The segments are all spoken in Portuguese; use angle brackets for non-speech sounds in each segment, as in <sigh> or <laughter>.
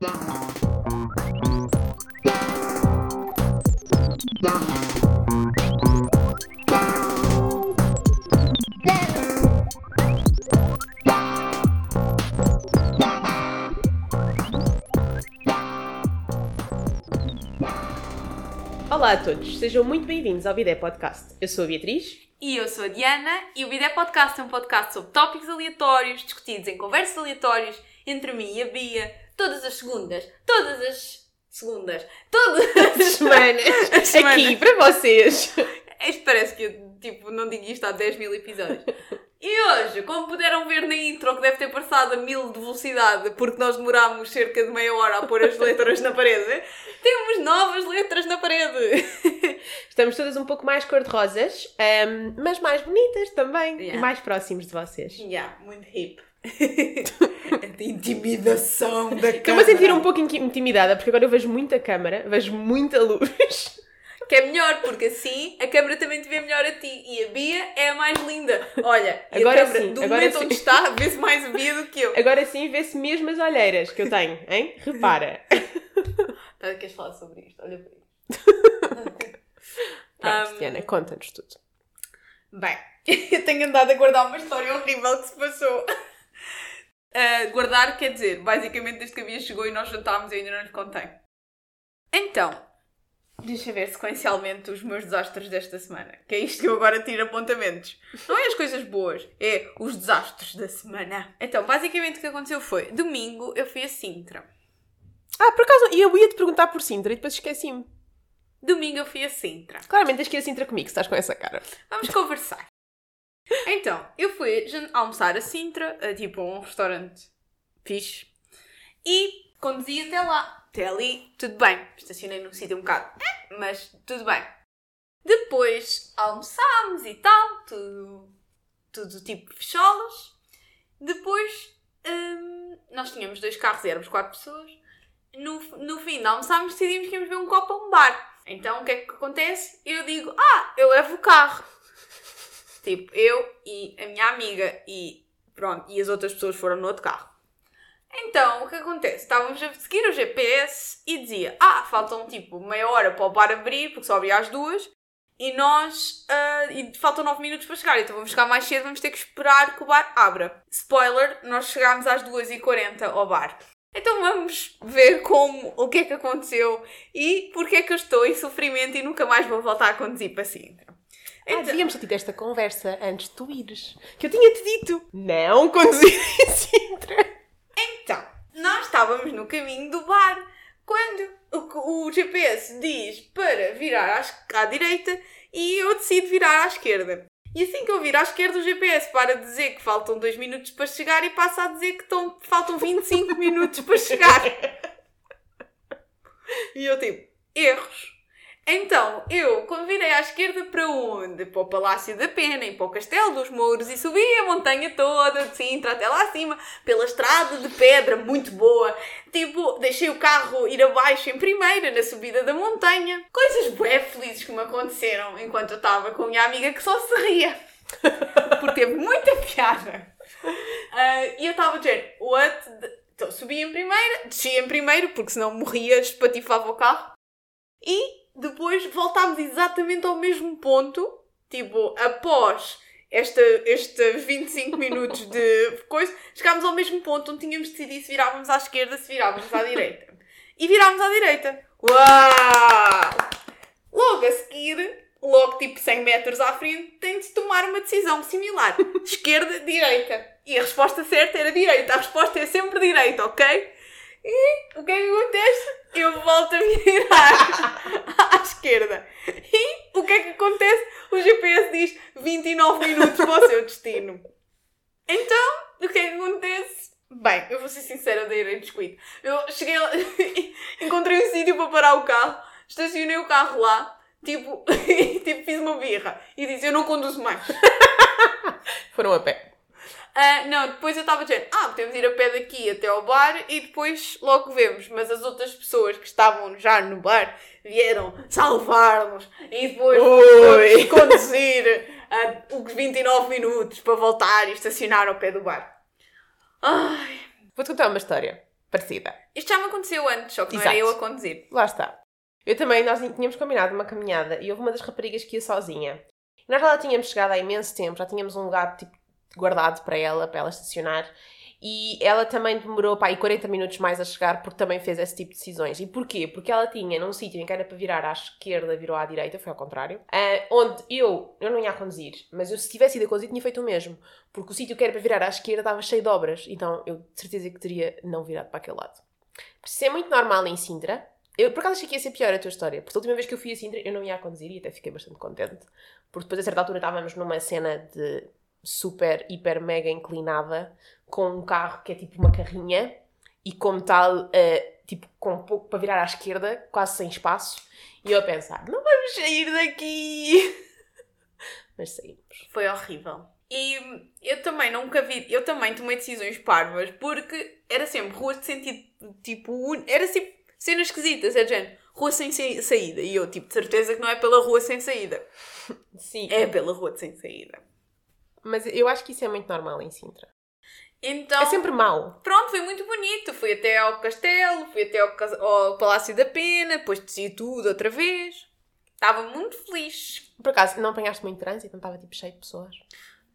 Olá a todos, sejam muito bem-vindos ao Bidé Podcast. Eu sou a Beatriz. E eu sou a Diana e o Bidé Podcast é um podcast sobre tópicos aleatórios, discutidos em conversas aleatórias entre mim e a Bia, todas as segundas, todas as segundas, todas as Semanas, <laughs> As semanas. aqui para vocês. Isto parece que eu tipo, não digo isto há 10 mil episódios. E hoje, como puderam ver na intro, que deve ter passado a mil de velocidade, porque nós demorámos cerca de meia hora a pôr as letras na parede, temos novas letras na parede. Estamos todas um pouco mais cor-de-rosas, ahm, mas mais bonitas também e Yeah. mais próximos de vocês. Yeah, muito hip. <laughs> de intimidação da Estou-me a sentir um pouco intimidada porque agora eu vejo muita câmara, vejo muita luz. Que é melhor, porque assim a câmera também te vê melhor a ti. E a Bia é a mais linda. Olha, Agora a câmera, sim, do agora momento sim. onde está, vê-se mais a Bia do que eu. Agora sim vê-se mesmo as olheiras que eu tenho, hein? Repara. Tá, queres falar sobre isto? Olha para isto. Pronto, Um, Diana, conta-nos tudo. Bem, <laughs> eu tenho andado a guardar uma história horrível que se passou. Ah, guardar quer dizer, basicamente desde que a Bia chegou e nós jantámos eu ainda não lhe contei. Então, deixa ver sequencialmente os meus desastres desta semana. Que é isto que eu agora tiro apontamentos. Não é as coisas boas, é os desastres da semana. Então, basicamente o que aconteceu foi, domingo eu fui a Sintra. Ah, por acaso, e eu ia te perguntar por Sintra e depois esqueci-me. Domingo eu fui a Sintra. Claramente tens que ir a Sintra comigo, se estás com essa cara. Vamos conversar. Então, eu fui almoçar a Sintra, a, tipo a um restaurante fixe, e conduzi até lá. Até ali, tudo bem. Estacionei num sítio um bocado, eh, mas tudo bem. Depois almoçámos e tal, tudo, tudo tipo fecholas. Depois, hum, nós tínhamos dois carros e éramos quatro pessoas. No, no fim de almoçámos, decidimos que íamos ver um copo a um bar. Então, o que é que acontece? Eu digo, ah, eu levo o carro. Tipo, eu e a minha amiga e pronto, e as outras pessoas foram no outro carro. Então, o que acontece? Estávamos a seguir o GPS e dizia, ah, faltam tipo meia hora para o bar abrir, porque só abria às duas, e nós, ah, e faltam nove minutos para chegar, então vamos chegar mais cedo, vamos ter que esperar que o bar abra. Spoiler, nós chegámos às 2h40 ao bar. Então vamos ver como, o que é que aconteceu e porque é que eu estou em sofrimento e nunca mais vou voltar a conduzir para Sintra. Ah, Então- devíamos ter tido esta conversa antes de tu ires. Que eu tinha-te dito. Não conduzir em Sintra. Então, nós estávamos no caminho do bar quando o, o GPS diz para virar à, à direita e eu decido virar à esquerda. E assim que eu viro à esquerda, o GPS para de dizer que faltam 2 minutos para chegar e passa a dizer que estão, faltam 25 minutos para chegar. <laughs> E eu tipo, erros. Então, eu, quando virei à esquerda, para onde? Para o Palácio da Pena e para o Castelo dos Mouros e subi a montanha toda de Sintra até lá acima, pela estrada de pedra muito boa. Tipo, deixei o carro ir abaixo em primeira, na subida da montanha. Coisas bué felizes que me aconteceram enquanto eu estava com a minha amiga que só se ria. <laughs> Porque teve muita piada. Ah, e eu estava a dizer, what? the- Então, subi em primeira, desci em primeiro, porque senão morria, espatifava o carro. E depois voltámos exatamente ao mesmo ponto, tipo, após esta, este 25 minutos de coisa, chegámos ao mesmo ponto onde tínhamos decidido se virávamos à esquerda, se virávamos à direita. E virámos à direita. Uau! Logo a seguir, logo tipo 100 metros à frente, tem de tomar uma decisão similar. Esquerda, direita. E a resposta certa era direita. A resposta é sempre direita, ok? E o que é que acontece? Eu volto a virar <laughs> à esquerda. E o que é que acontece? O GPS diz 29 minutos para o seu destino. Então, o que é que acontece? Bem, eu vou ser sincera, eu dei em descuido. Eu cheguei lá, <laughs> encontrei um sítio para parar o carro, estacionei o carro lá, tipo, <laughs> tipo fiz uma birra e disse: Eu não conduzo mais. Foram a pé. Ah, não, depois eu estava dizendo, ah, podemos ir a pé daqui até ao bar e depois logo vemos. Mas as outras pessoas que estavam já no bar vieram salvar-nos e depois Oi. conduzir ah, os 29 minutos para voltar e estacionar ao pé do bar. Ai, Vou-te contar uma história. parecida. Isto já me aconteceu antes, só que não Exato. era eu a conduzir. Lá está. Eu também, nós tínhamos combinado uma caminhada e houve uma das raparigas que ia sozinha. Nós já lá tínhamos chegado há imenso tempo, já tínhamos um lugar tipo, guardado para ela, para ela estacionar. E ela também demorou para aí 40 minutos mais a chegar porque também fez esse tipo de decisões. E porquê? Porque ela tinha num sítio em que era para virar à esquerda, virou à direita, foi ao contrário. ah, onde eu, eu não ia conduzir, mas eu se tivesse ido a conduzir tinha feito o mesmo. Porque o sítio que era para virar à esquerda estava cheio de obras. Então eu de certeza que teria não virado para aquele lado. Isso é muito normal em Sintra. Eu por acaso achei que ia ser pior a tua história. Porque a última vez que eu fui a Sintra eu não ia a conduzir e até fiquei bastante contente. Porque depois a certa altura estávamos numa cena de super, hiper, mega inclinada com um carro que é tipo uma carrinha e como tal, eh, tipo, com pouco para virar à esquerda, quase sem espaço. E eu a pensar, não vamos sair daqui! <laughs> Mas saímos. Foi horrível. E eu também nunca vi, eu também tomei decisões parvas porque era sempre ruas de sentido, tipo, era tipo cenas esquisitas, é género, rua sem sa- saída. E eu, tipo, de certeza que não é pela rua sem saída, Sim. é pela rua de sem saída. Mas eu acho que isso é muito normal em Sintra. Então, É sempre mau. pronto, foi muito bonito. Fui até ao castelo, fui até ao, ao Palácio da Pena, depois desci tudo outra vez. Estava muito feliz. Por acaso, não apanhaste muito trânsito? Não estava tipo cheio de pessoas?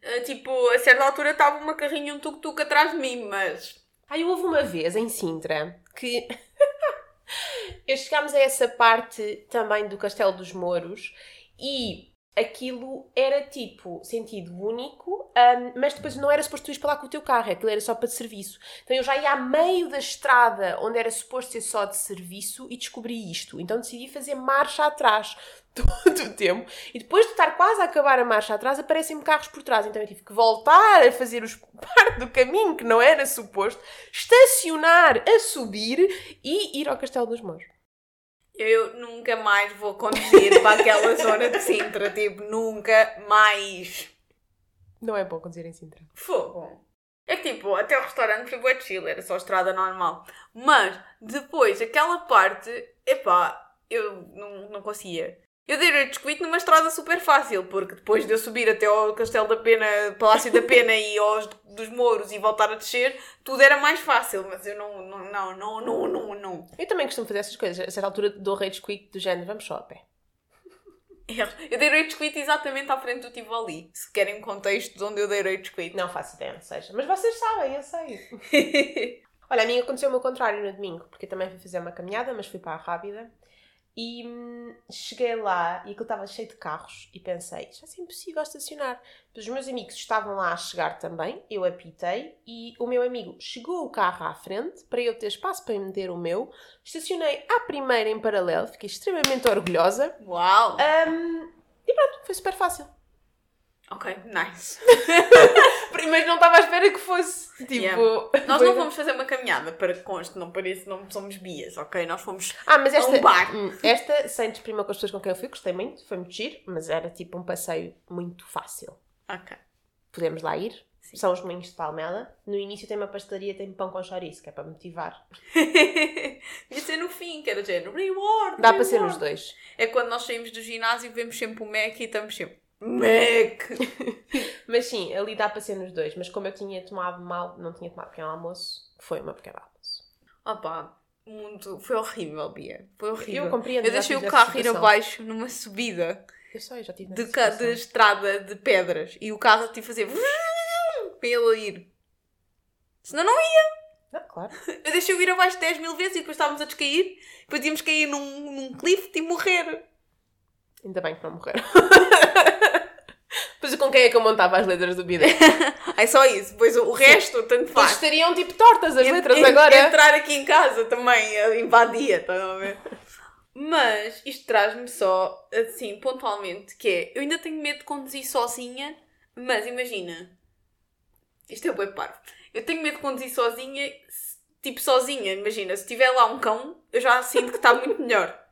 Ah, Tipo, a certa altura estava uma carrinha e um tuk-tuk atrás de mim, mas Aí houve uma vez em Sintra que <laughs> eu chegámos a essa parte também do Castelo dos Mouros e aquilo era tipo sentido único, hum, mas depois não era suposto tu ires para lá com o teu carro, aquilo era só para de serviço. Então eu já ia a meio da estrada onde era suposto ser só de serviço e descobri isto. Então decidi fazer marcha atrás <laughs> todo o tempo e depois de estar quase a acabar a marcha atrás aparecem-me carros por trás. Então eu tive que voltar a fazer os <laughs> parte do caminho que não era suposto, estacionar a subir e ir ao Castelo dos Mouros. Eu nunca mais vou conduzir para aquela <laughs> zona de Sintra. Tipo, nunca mais. Não é bom conduzir em Sintra. Fogo. É que tipo, até o restaurante foi bué chill, era só estrada normal. Mas, depois, aquela parte, epá, eu não, não conseguia. Eu dei o descuido numa estrada super fácil, porque depois de eu subir até ao Castelo da Pena, Palácio da Pena <laughs> e aos dos Mouros e voltar a descer, tudo era mais fácil, mas eu não, não, não, não, não, não, não. Eu também costumo fazer essas coisas. A certa altura dou rage quit do género, vamos só a pé. Eu dei rage quit exatamente à frente do Tivoli. Se querem um contexto de onde eu dei rage quit. Não faço ideia onde seja. Mas vocês sabem, eu sei. <laughs> Olha, a mim aconteceu o contrário no domingo, porque eu também fui fazer uma caminhada, mas fui para a Rábida. E hum, cheguei lá e aquilo estava cheio de carros e pensei, já é impossível estacionar. Depois os meus amigos estavam lá a chegar também, eu apitei e o meu amigo chegou o carro à frente para eu ter espaço para meter o meu. Estacionei à primeira em paralelo, fiquei extremamente orgulhosa. Uau! Hum, e pronto, foi super fácil. Ok, nice. <laughs> Mas não estava à espera que fosse. Tipo. Yeah. Nós não fomos fazer uma caminhada para que conste, não pareça, não somos bias, ok? Nós fomos. Ah, mas esta. a um bar. hum, Esta, sem desprimir com as pessoas com quem eu fui, gostei muito, foi muito giro, mas era tipo um passeio muito fácil. Ok. Podemos lá ir. Sim. São os moinhos de Palmela. No início tem uma pastelaria, tem pão com chouriço, que é para motivar. <laughs> Devia ser no fim, que era de género. Reward! Dá para ser reward. nos dois. É quando nós saímos do ginásio e vemos sempre o Mac e estamos sempre. Mac! <laughs> Mas sim, ali dá para ser nos dois. Mas como eu tinha tomado mal, não tinha tomado pequeno almoço, foi uma pequeno almoço. Opa, muito. Foi horrível, Bia. Foi horrível. Eu compreendo. Eu deixei o carro ir abaixo numa subida Eu sei, já tive de, ca- de estrada de pedras e o carro tive a fazer. <laughs> para ele ir. Senão não ia. Não, claro. Eu deixei-o ir abaixo 10 mil vezes e depois estávamos a descair. Depois íamos cair num, num cliff e morrer. Ainda bem que não morreram. Pois com quem é que eu montava as letras do bidé? <laughs> É só isso. Depois o, o resto, tanto faz. estariam tipo tortas as letras en- agora. Entrar aqui em casa também invadia, estão a ver? Mas isto traz-me só, assim, pontualmente, que é, eu ainda tenho medo de conduzir sozinha, mas imagina, isto é bem parvo, eu tenho medo de conduzir sozinha, tipo sozinha, imagina, se tiver lá um cão, eu já sinto que está muito melhor.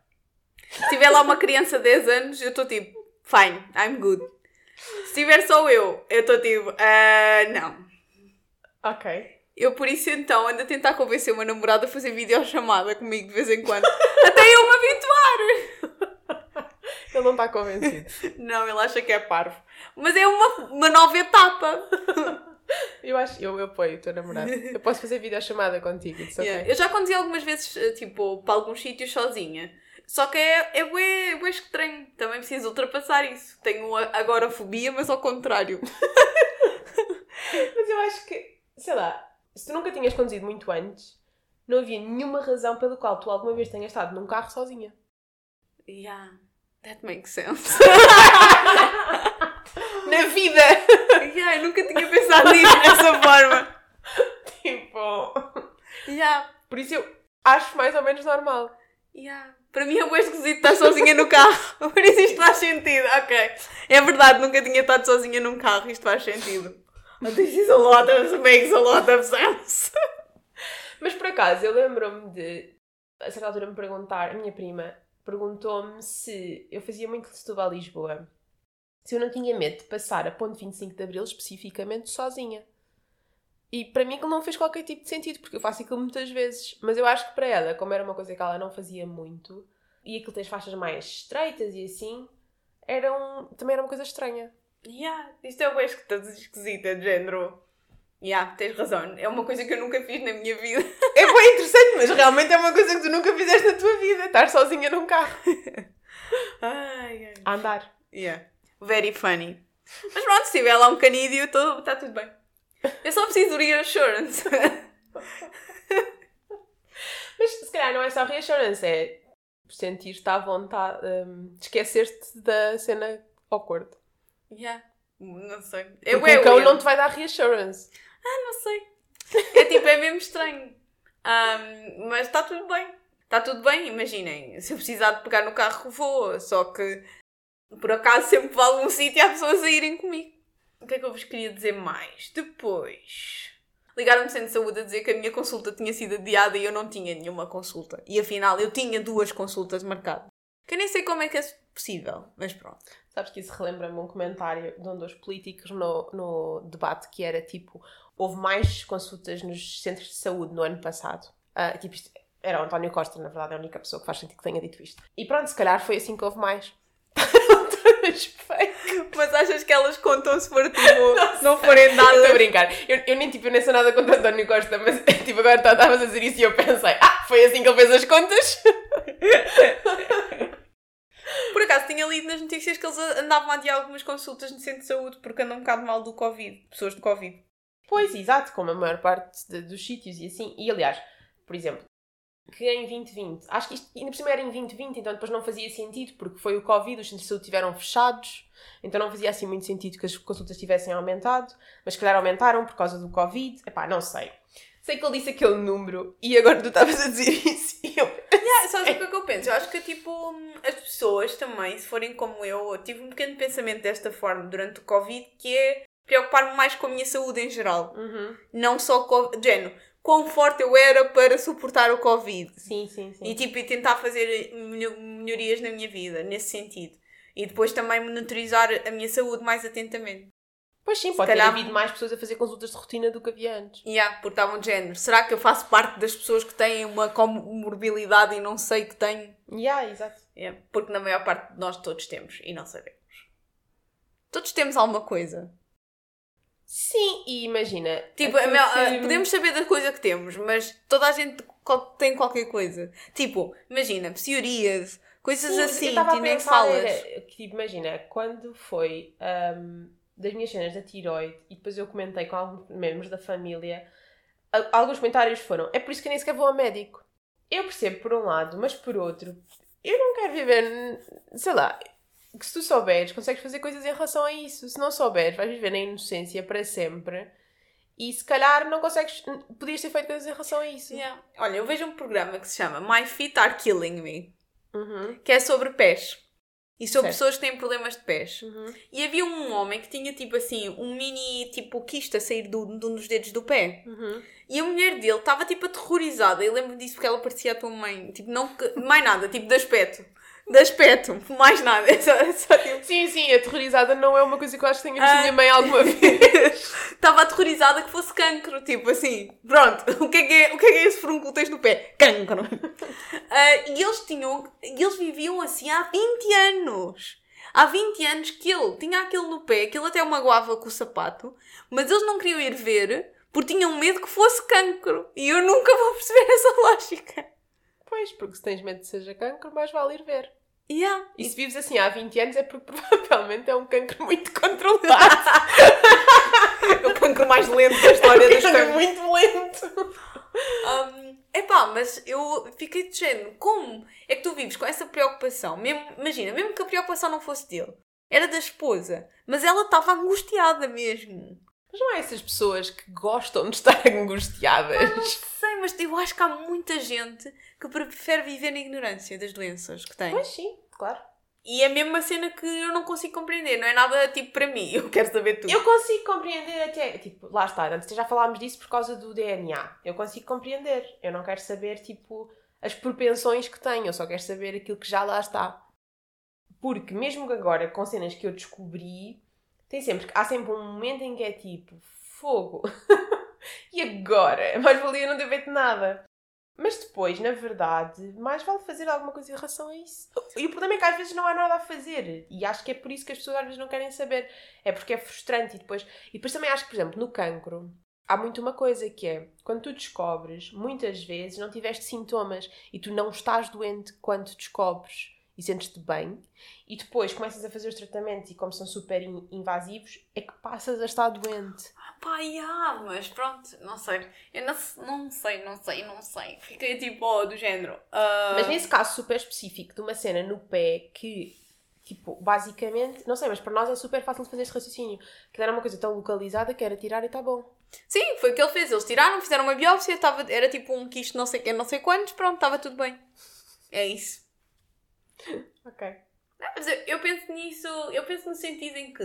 Se tiver lá uma criança de 10 anos, eu estou tipo, fine, I'm good. Se tiver só eu, eu estou tipo, ah, não. Ok. Eu por isso então ando a tentar convencer o meu namorado a fazer videochamada comigo de vez em quando. <laughs> Até eu me habituar! Ele não está convencido. <laughs> Não, ele acha que é parvo. Mas é uma, uma nova etapa. <laughs> Eu acho, eu, eu apoio o teu namorado. Eu posso fazer videochamada contigo, Yeah. ok? Eu já conduzi algumas vezes, tipo, para alguns sítios sozinha. Só que é, é bué, bué estranho. Também preciso ultrapassar isso. Tenho a- agora fobia, mas ao contrário. Mas eu acho que, sei lá, se tu nunca tinhas conduzido muito antes, não havia nenhuma razão pela qual tu alguma vez tenhas estado num carro sozinha. Yeah, that makes sense. <laughs> Na vida! yeah, eu nunca tinha pensado nisso dessa forma. <laughs> tipo. Yeah, Por isso eu acho mais ou menos normal. Yeah. Para mim é bué esquisito estar sozinha no carro. <laughs> Por isso isto faz sentido. Ok. É verdade, nunca tinha estado sozinha num carro. Isto faz sentido. But this is a lot of, makes a lot of sense. Mas por acaso, eu lembro-me de, a certa altura, me perguntar, a minha prima perguntou-me se eu fazia muito de Setúbal a Lisboa, se eu não tinha medo de passar a ponte 25 de Abril especificamente sozinha. E para mim aquilo não fez qualquer tipo de sentido, porque eu faço aquilo muitas vezes. Mas eu acho que para ela, como era uma coisa que ela não fazia muito, e aquilo tem as faixas mais estreitas e assim, era um, também era uma coisa estranha. Yeah, isto é bué esquisita, de género. Yeah, tens razão. É uma coisa que eu nunca fiz na minha vida. <laughs> É bem interessante, mas realmente é uma coisa que tu nunca fizeste na tua vida, estar sozinha num carro. <laughs> Ai, ai. A andar. Yeah. Very funny. Mas pronto, se tiver lá um canídeo, está tudo bem. Eu só preciso de reassurance. <laughs> Mas se calhar não é só reassurance, é sentir-te à vontade, hum, esquecer-te da cena awkward. yeah. Não sei. Porque É o cão não te vai dar reassurance. Não sei. É tipo, é mesmo estranho. Ahm, mas está tudo bem. Está tudo bem, imaginem. Se eu precisar de pegar no carro, vou. Só que, por acaso, sempre vou a algum sítio e há pessoas a irem comigo. O que é que eu vos queria dizer mais? Depois, ligaram-me do centro de saúde a dizer que a minha consulta tinha sido adiada e eu não tinha nenhuma consulta. E afinal, eu tinha duas consultas marcadas. Que eu nem sei como é que é possível, mas pronto. Sabes que isso relembra-me um comentário de um dos políticos no, no debate que era tipo: houve mais consultas nos centros de saúde no ano passado. Ah, tipo, era o António Costa, na verdade, é a única pessoa que faz sentido que tenha dito isto. E pronto, se calhar foi assim que houve mais. <laughs> Mas achas que elas contam se for tipo, <laughs> não forem Estou a brincar. Eu, eu nem, tipo, eu nem sei nada contra António Costa, mas <laughs> tipo, agora estavas a dizer isso e eu pensei: ah, foi assim que ele fez as contas? Por acaso tinha lido nas notícias que eles andavam a adiar algumas consultas no centro de saúde porque andam um bocado mal do Covid, pessoas de Covid. Pois, exato, como a maior parte de- dos sítios e assim. E aliás, por exemplo, que em 2020, acho que isto ainda por cima era em 2020, então depois não fazia sentido, porque foi o Covid, os centros de saúde estiveram fechados, então não fazia assim muito sentido que as consultas tivessem aumentado, mas se calhar aumentaram por causa do Covid. Epá, não sei. Sei que ele disse aquele número e agora tu estavas a dizer <laughs> isso e eu. Yeah, sabes o que é que eu penso? Eu acho que tipo, as pessoas também, se forem como eu, eu tive um pequeno pensamento desta forma durante o Covid, que é preocupar-me mais com a minha saúde em geral. Uhum. Não só com. Género, quão forte eu era para suportar o Covid. Sim, sim, sim. E tipo, e tentar fazer melho- melhorias na minha vida, nesse sentido. E depois também monitorizar a minha saúde mais atentamente. Pois sim, Se pode calhar- ter havido mais pessoas a fazer consultas de rotina do que havia antes. Yeah, porque estavam de género. Será que eu faço parte das pessoas que têm uma comorbilidade e não sei que tenho? Yeah, exato. Yeah, porque na maior parte de nós todos temos e não sabemos. Todos temos alguma coisa. Sim, e imagina. Tipo, a que- ah, podemos saber da coisa que temos, mas toda a gente tem qualquer coisa. Tipo, imagina, psiorias, coisas Sim, eu assim, tu nem falas. era tipo, imagina, quando foi ahm, das minhas cenas da tiroide e depois eu comentei com alguns membros da família, alguns comentários foram: é por isso que eu nem sequer vou ao médico. Eu percebo por um lado, mas por outro, eu não quero viver, sei lá, que se tu souberes, consegues fazer coisas em relação a isso. Se não souberes, vais viver na inocência para sempre. E se calhar não consegues, podias ter feito coisas em relação a isso. Yeah. Olha, eu vejo um programa que se chama My Feet Are Killing Me, Uhum. que é sobre pés. E sobre Certo. pessoas que têm problemas de pés. Uhum. E havia um homem que tinha tipo assim, um mini tipo quista a sair do, de um dos dedos do pé. Uhum. E a mulher dele estava tipo aterrorizada. Eu lembro disso porque ela parecia a tua mãe. Tipo, não mais nada, tipo de aspecto. De aspecto, mais nada. <laughs> É só, é só, tipo, Sim, sim, aterrorizada não é uma coisa que eu acho que tenha visto Ah. minha mãe alguma vez. <laughs> Estava aterrorizada que fosse cancro. Tipo assim, pronto. <laughs> O que é que é, o que é, que é esse que tens no pé? Cancro. Ah, e eles tinham. Eles viviam assim há 20 anos. há 20 anos que ele tinha aquilo no pé, que ele até magoava com o sapato, mas eles não queriam ir ver porque tinham medo que fosse cancro. E eu nunca vou perceber essa lógica. Pois, porque se tens medo de seja cancro, mais vale ir ver. Yeah. E se vives assim há 20 anos é porque <laughs> provavelmente é um cancro muito controlado. <laughs> É o cancro mais lento da história das é cancros. muito lento. Um, epá, mas eu fiquei de género. Como é que tu vives com essa preocupação? Mesmo, imagina, mesmo que a preocupação não fosse dele, era da esposa, mas ela estava angustiada mesmo. Mas não há essas pessoas que gostam de estar <laughs> angustiadas. Mas eu acho que há muita gente que prefere viver na ignorância das doenças que tem. Pois sim, claro. E é mesmo uma cena que eu não consigo compreender, não é nada tipo para mim, <laughs> eu quero saber tudo. Eu consigo compreender até, tipo, lá está, antes já falámos disso por causa do DNA. Eu consigo compreender. Eu não quero saber, tipo, as propensões que tenho, eu só quero saber aquilo que já lá está. Porque mesmo que agora, com cenas que eu descobri, tem sempre, há sempre um momento em que é tipo, fogo. <laughs> e agora? Mais valia não ter feito nada. Mas depois, na verdade, mais vale fazer alguma coisa em relação a isso. E o problema é que às vezes não há nada a fazer. E acho que é por isso que as pessoas às vezes não querem saber. É porque é frustrante. E depois, e depois também acho que, por exemplo, no cancro, há muito uma coisa que é, quando tu descobres, muitas vezes não tiveste sintomas e tu não estás doente quando descobres e sentes-te bem, e depois começas a fazer os tratamentos e como são super in- invasivos, é que passas a estar doente. Pá, yeah, mas pronto, não sei. Eu não, não sei, não sei, não sei. Fiquei tipo, oh, do género. ah, Mas nesse caso super específico de uma cena no pé que, tipo, basicamente, não sei, mas para nós é super fácil de fazer este raciocínio. Que era uma coisa tão localizada que era tirar e está bom. Sim, foi o que ele fez. Eles tiraram, fizeram uma biópsia, tava, era tipo um quisto não sei não sei quantos, pronto, estava tudo bem. É isso. Ok. Não, mas eu, eu penso nisso, eu penso no sentido em que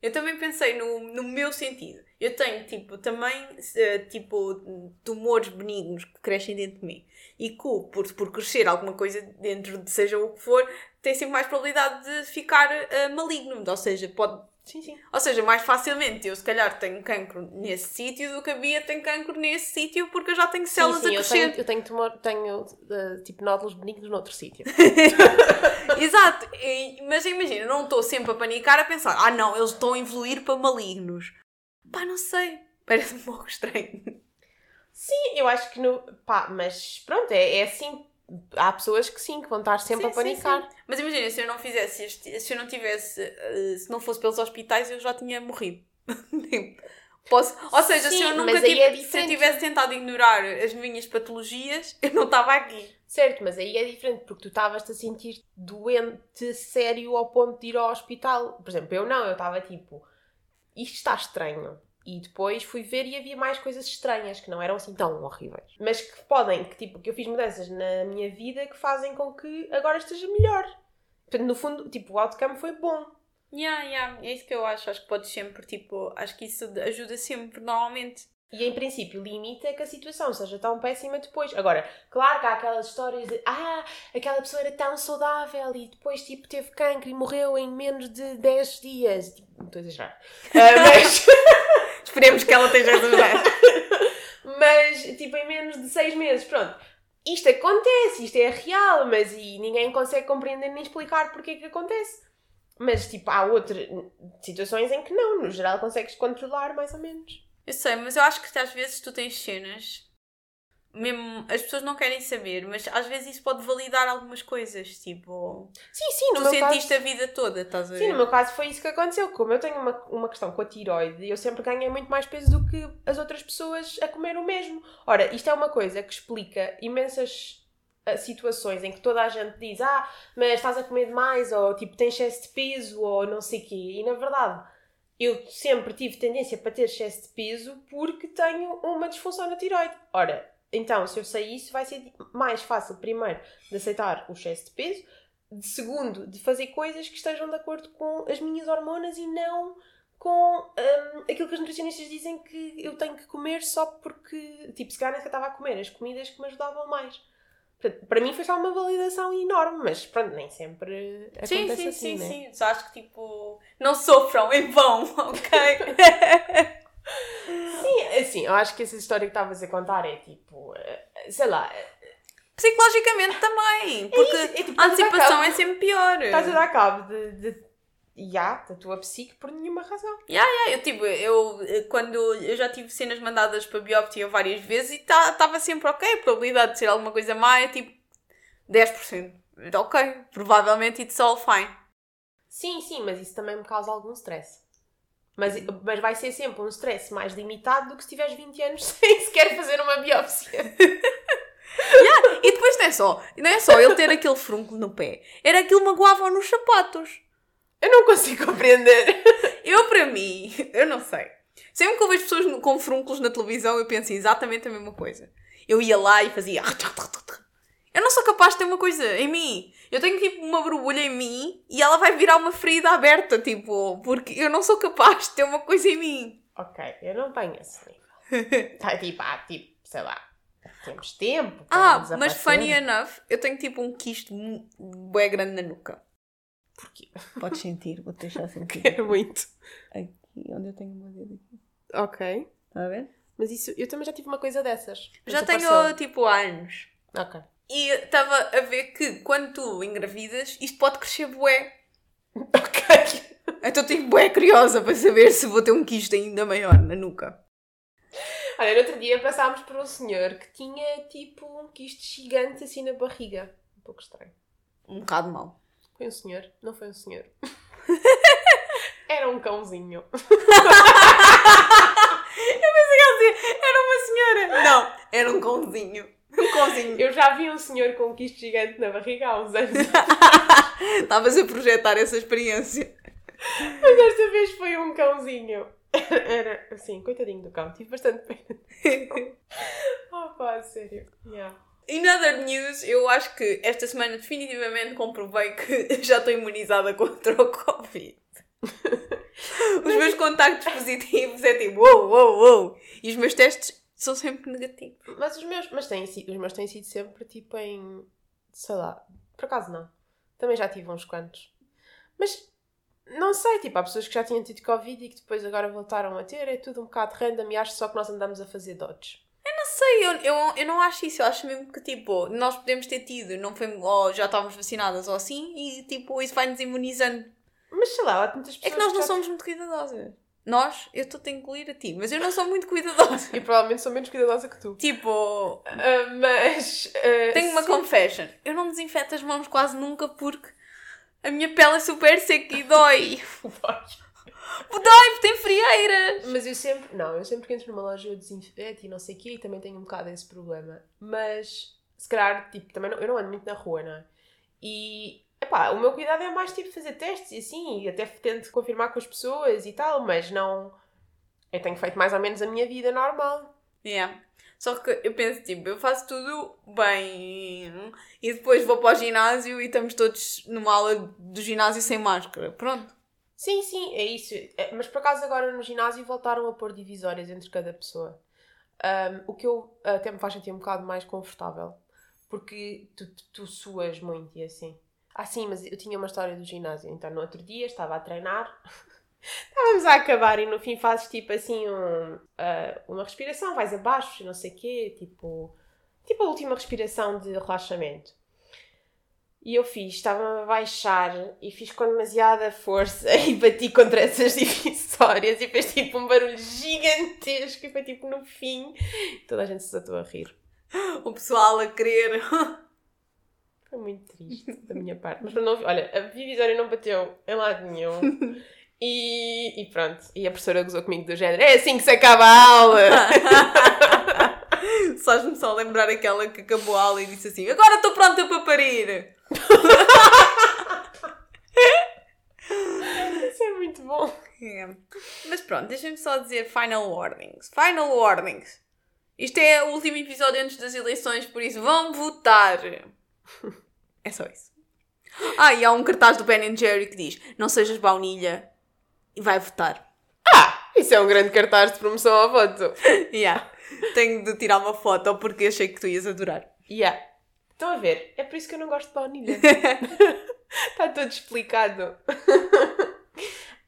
eu também pensei no, no meu sentido. Eu tenho, tipo, também, eh, tipo, tumores benignos que crescem dentro de mim. E que, por, por crescer alguma coisa dentro de seja o que for, tem sempre mais probabilidade de ficar eh, maligno. Ou seja, pode Sim, sim. Ou seja, mais facilmente eu se calhar tenho cancro nesse sítio do que a Bia tem cancro nesse sítio porque eu já tenho células sim, sim, a eu crescer. tenho, eu tenho, tumor, tenho eh, tipo nódulos benignos noutro sítio. <laughs> Exato. E- mas imagina, eu não estou sempre a panicar a pensar, ah não, eles estão a evoluir para malignos. Pá, não sei. <laughs> Parece-me um pouco estranho. Sim, eu acho que no. pá, mas pronto, é, é assim. Há pessoas que sim, que vão estar sempre Sim, a panicar. sim, sim. Mas imagina, se eu não fizesse este, se eu não tivesse, eh, se não fosse pelos hospitais, eu já tinha morrido. <laughs> Tipo, Posso, ou seja, se Sim, eu nunca aí tive, é se eu tivesse tentado ignorar as minhas patologias, eu não estava aqui. Certo, mas aí é diferente, porque tu estavas-te a sentir doente sério ao ponto de ir ao hospital. Por exemplo, eu não, eu estava tipo, isto está estranho. E depois fui ver e havia mais coisas estranhas que não eram assim tão horríveis. Mas que podem, que tipo, que eu fiz mudanças na minha vida que fazem com que agora esteja melhor. Portanto, no fundo, tipo, o outcome foi bom. Yeah, yeah, é isso que eu acho. Acho que podes sempre, tipo, acho que isso ajuda sempre, normalmente. E em princípio limita que a situação seja tão péssima depois. Agora, claro que há aquelas histórias de ah, aquela pessoa era tão saudável e depois tipo teve cancro e morreu em menos de 10 dias. Tipo, não estou a exagerar. <laughs> Ah, mas, <laughs> Esperemos que ela esteja a ajudar. <laughs> mas tipo em menos de 6 meses, pronto. Isto acontece, isto é real, mas e ninguém consegue compreender nem explicar porque é que acontece. Mas tipo, há outras situações em que não, no geral consegues controlar mais ou menos. Eu sei, mas eu acho que às vezes tu tens cenas, mesmo as pessoas não querem saber, mas às vezes isso pode validar algumas coisas, tipo, Sim, sim, no tu meu sentiste caso... a vida toda, estás a ver? Sim, no meu caso foi isso que aconteceu. Como eu tenho uma, uma questão com a tiroide, eu sempre ganhei muito mais peso do que as outras pessoas a comer o mesmo. Ora, isto é uma coisa que explica imensas ah, situações em que toda a gente diz ah, mas estás a comer demais, ou tipo, tens excesso de peso, ou não sei o quê. E na verdade, eu sempre tive tendência para ter excesso de peso porque tenho uma disfunção na tiroide. Ora, então, se eu sei isso, vai ser mais fácil, primeiro, de aceitar o excesso de peso, de segundo, de fazer coisas que estejam de acordo com as minhas hormonas e não com hum, aquilo que os nutricionistas dizem que eu tenho que comer só porque, tipo, se calhar nem estava a comer as comidas que me ajudavam mais. Portanto, para mim foi só uma validação enorme, mas pronto, nem sempre acontece Sim, sim, assim, sim, né? sim. Só acho que tipo, não sofram em vão, <laughs> ok? <laughs> Sim, assim, eu acho que essa história que estavas a contar é tipo, eh, sei lá, Psicologicamente também, porque isso, é tipo, a antecipação é sempre pior. estás a dar cabo de, de já, da tua psique por nenhuma razão. Ah, eu tipo, eu eh, quando eu já tive cenas mandadas para biópsia várias vezes e estava tá, sempre ok, a probabilidade de ser alguma coisa má é tipo 10%. Ok, provavelmente it's all fine. Sim, sim, mas isso também me causa algum stress. Mas, mas vai ser sempre um stress mais limitado do que se tiveres 20 anos <laughs> sem sequer fazer uma biópsia. yeah. E depois não é só, não é só ele ter aquele frúnculo no pé, era aquilo magoava nos sapatos. Eu não consigo compreender. Eu, para mim, eu não sei. Sempre que eu vejo pessoas com frúnculos na televisão, eu penso exatamente a mesma coisa. Eu ia lá e fazia. Eu não sou capaz de ter uma coisa em mim. Eu tenho tipo uma borbulha em mim e ela vai virar uma ferida aberta, tipo, porque eu não sou capaz de ter uma coisa em mim. Ok, eu não tenho esse nível. <laughs> tá tipo, ah, tipo, sei lá, temos tempo. Ah, mas funny enough, eu tenho tipo um quisto bem grande na nuca. Porquê? Podes sentir, vou deixar <laughs> sentir. Quero muito. Aqui, onde eu tenho uma dedo aqui. Ok. Está a ver? Mas isso, eu também já tive uma coisa dessas. Já tenho tipo anos. Ok. E estava a ver que quando tu engravidas, isto pode crescer bué. <laughs> Ok. Então estou tipo bué curiosa para saber se vou ter um quisto ainda maior na nuca. Olha, no outro dia passámos por um senhor que tinha tipo um quisto gigante assim na barriga. Um pouco estranho. Um bocado mau. Foi um senhor? Não foi um senhor. <laughs> Era um cãozinho. <laughs> eu pensei que dizer, era uma senhora. Não, era um cãozinho. Um cãozinho. Eu já vi um senhor com um quisto gigante na barriga há uns anos. <laughs> Estavas a projetar essa experiência. Mas desta vez foi um cãozinho. Era assim, coitadinho do cão, tive bastante pena. <laughs> oh pá, sério. Yeah. In other news, eu acho que esta semana definitivamente comprovei que <laughs> já estou imunizada contra o Covid. os meus contactos positivos é tipo, uou, uou, uou. E os meus testes são sempre negativos. Mas os meus, mas têm, os meus têm sido sempre tipo em. sei lá. Por acaso não. Também já tive uns quantos. Mas não sei, tipo, há pessoas que já tinham tido Covid e que depois agora voltaram a ter. É tudo um bocado random e acho só que nós andamos a fazer dodges. Eu não sei, eu, eu, eu não acho isso. Eu acho mesmo que, tipo, nós podemos ter tido, não foi, ou já estávamos vacinadas ou assim, e, tipo, isso vai-nos imunizando. Mas sei lá, há tantas pessoas. É que nós não já... somos muito cuidadosas. Nós, eu estou a incluir a ti, mas eu não sou muito cuidadosa. e provavelmente sou menos cuidadosa que tu. Tipo. Uh, mas. Uh, tenho uma sim. confession. Eu não desinfeto as mãos quase nunca porque a minha pele é super seca e dói. <laughs> dói. Dói, porque tem frieiras. Mas eu sempre, não, eu sempre que entro numa loja eu desinfeto e não sei o quê e também tenho um bocado esse problema. Mas, se calhar, tipo, também não, eu não ando muito na rua, não é? E, epá, o meu cuidado é mais, tipo, fazer testes e assim, e até tento confirmar com as pessoas e tal, mas não... Eu tenho feito mais ou menos a minha vida normal. Yeah. Só que eu penso, tipo, eu faço tudo bem e depois vou para o ginásio e estamos todos numa aula do ginásio sem máscara. Pronto. Sim, sim, é isso. É, mas por acaso agora no ginásio voltaram a pôr divisórias entre cada pessoa. Um, o que eu até me faz sentir um bocado mais confortável. Porque tu, tu, tu suas muito e assim. Ah, sim, mas eu tinha uma história do ginásio. Então no outro dia estava a treinar. <laughs> Estávamos a acabar e no fim fazes tipo assim um, uh, uma respiração, vais abaixo, não sei o quê, tipo, tipo a última respiração de relaxamento. E eu fiz, estava a baixar e fiz com demasiada força <laughs> e bati contra essas <laughs> divisórias e fez tipo um barulho gigantesco e foi tipo no fim. Toda a gente se atou a rir. O pessoal a querer. Foi muito triste <laughs> da minha parte. Mas não, olha, a divisória não bateu em lado nenhum. <laughs> E, e pronto. E a professora gozou comigo do género: é assim que se acaba a aula! <laughs> Faz-me só lembrar aquela que acabou a aula e disse assim: Agora estou pronta para parir! Isso é muito bom. É. Mas pronto, deixem-me só dizer final warnings. Final warnings. Isto é o último episódio antes das eleições, por isso vão votar. <laughs> É só isso. Ah, e há um cartaz do Ben Jerry que diz: Não sejas baunilha, e vai votar. Ah! Isso é um grande cartaz de promoção ao voto. <laughs> yeah. Tenho de tirar uma foto porque achei que tu ias adorar. Yeah. Estão a ver? É por isso que eu não gosto de baunilha. <laughs> Está tudo explicado.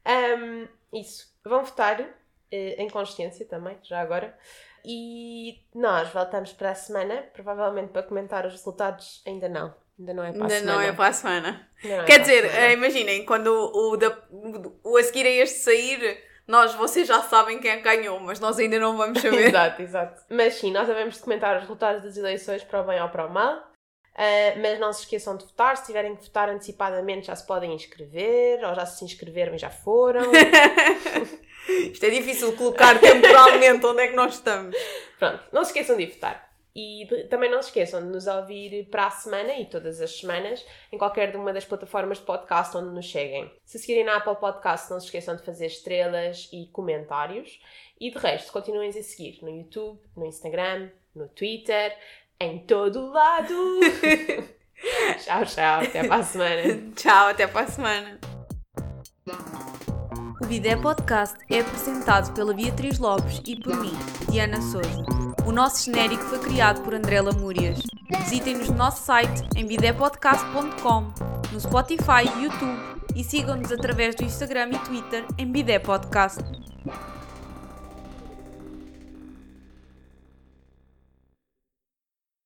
um, isso. Vão votar uh, em consciência também, já agora. E nós voltamos para a semana, provavelmente para comentar os resultados, ainda não. Ainda não é para a Ainda semana. não é para a semana. Não é Quer a dizer, semana. eh, imaginem, quando o, o, o- a seguir a este sair, nós, vocês já sabem quem é ganhou, mas nós ainda não vamos <laughs> saber. Exato, exato. Mas sim, nós devemos de comentar os resultados das eleições para o bem ou para o mal. Ah, mas não se esqueçam de votar. Se tiverem que votar antecipadamente, já se podem inscrever, ou já se inscreveram e já foram. <laughs> Isto é difícil colocar temporalmente onde é que nós estamos. Pronto, não se esqueçam de votar. E de- também não se esqueçam de nos ouvir para a semana e todas as semanas em qualquer uma das plataformas de podcast onde nos cheguem. Se seguirem na Apple Podcast, não se esqueçam de fazer estrelas e comentários. E de resto, continuem a seguir no YouTube, no Instagram, no Twitter, em todo o lado. <laughs> tchau, tchau. Até para a semana. Tchau, até para a semana. O Bidé Podcast é apresentado pela Beatriz Lopes e por mim, Diana Souza. O nosso genérico foi criado por André Lamúrias. Visitem-nos no nosso site em bidépodcast.com, no Spotify e YouTube e sigam-nos através do Instagram e Twitter em Bidé Podcast.